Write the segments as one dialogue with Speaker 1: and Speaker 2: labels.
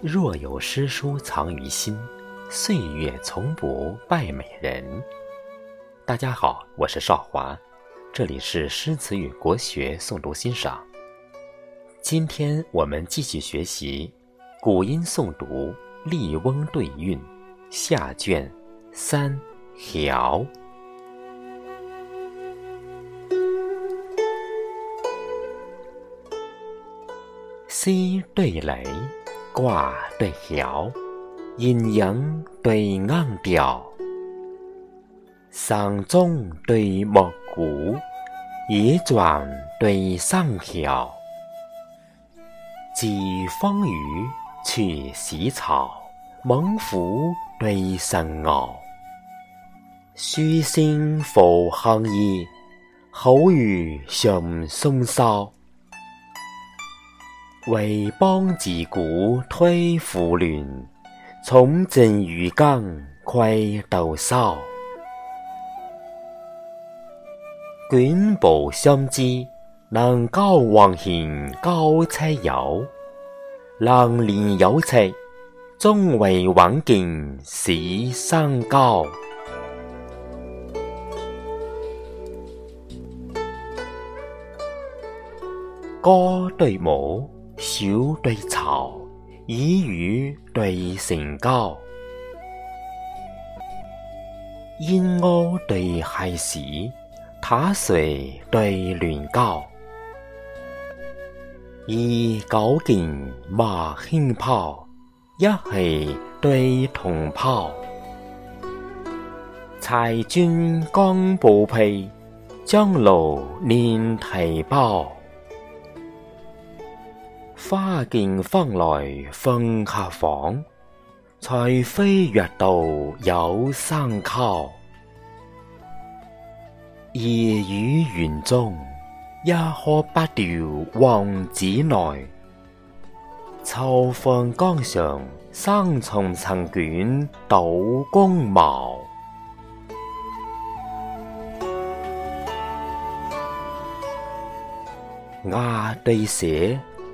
Speaker 1: 若有诗书藏于心，岁月从不败美人。大家好，我是少华，这里是诗词与国学诵读欣赏。今天我们继续学习古音诵读《笠翁对韵》下卷三条。C 对雷，卦对爻，阴阳对暗调，上中对木鼓，野转对上条。寄风雨，去洗草，猛虎对神鳌。虚心复行义，好雨熊松梢。为邦自古推扶轮，重振渔港快斗扫。君不相知。能高望行高车友，能连有尺，终为玩劲是山高。歌对舞，小对草，以语对成交，燕鸥对蟹时，塔水对鸾高。以九件马轻跑，一系对同袍。柴军刚布被，将路连提包。花径风来风客房，才飞跃道有山靠。夜雨园中。一河八调王子来，秋风江上三重层卷倒宫茅。鸭对蛇，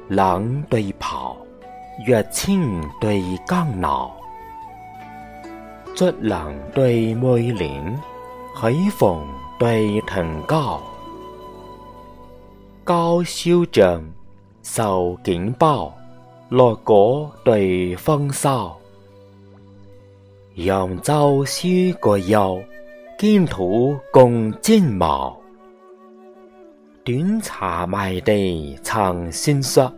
Speaker 1: 狼对豹，月清对江闹，竹林对梅林，海风对藤高。高修正，受警报，落果对风骚。扬州书个友，兼土共金毛。短茶埋地藏先说，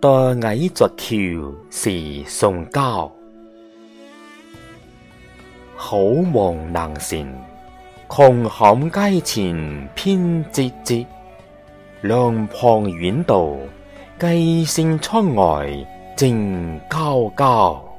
Speaker 1: 待矮作桥时送交。好梦难成，穷巷街前偏折折。两旁远道，鸡声窗外静悄悄。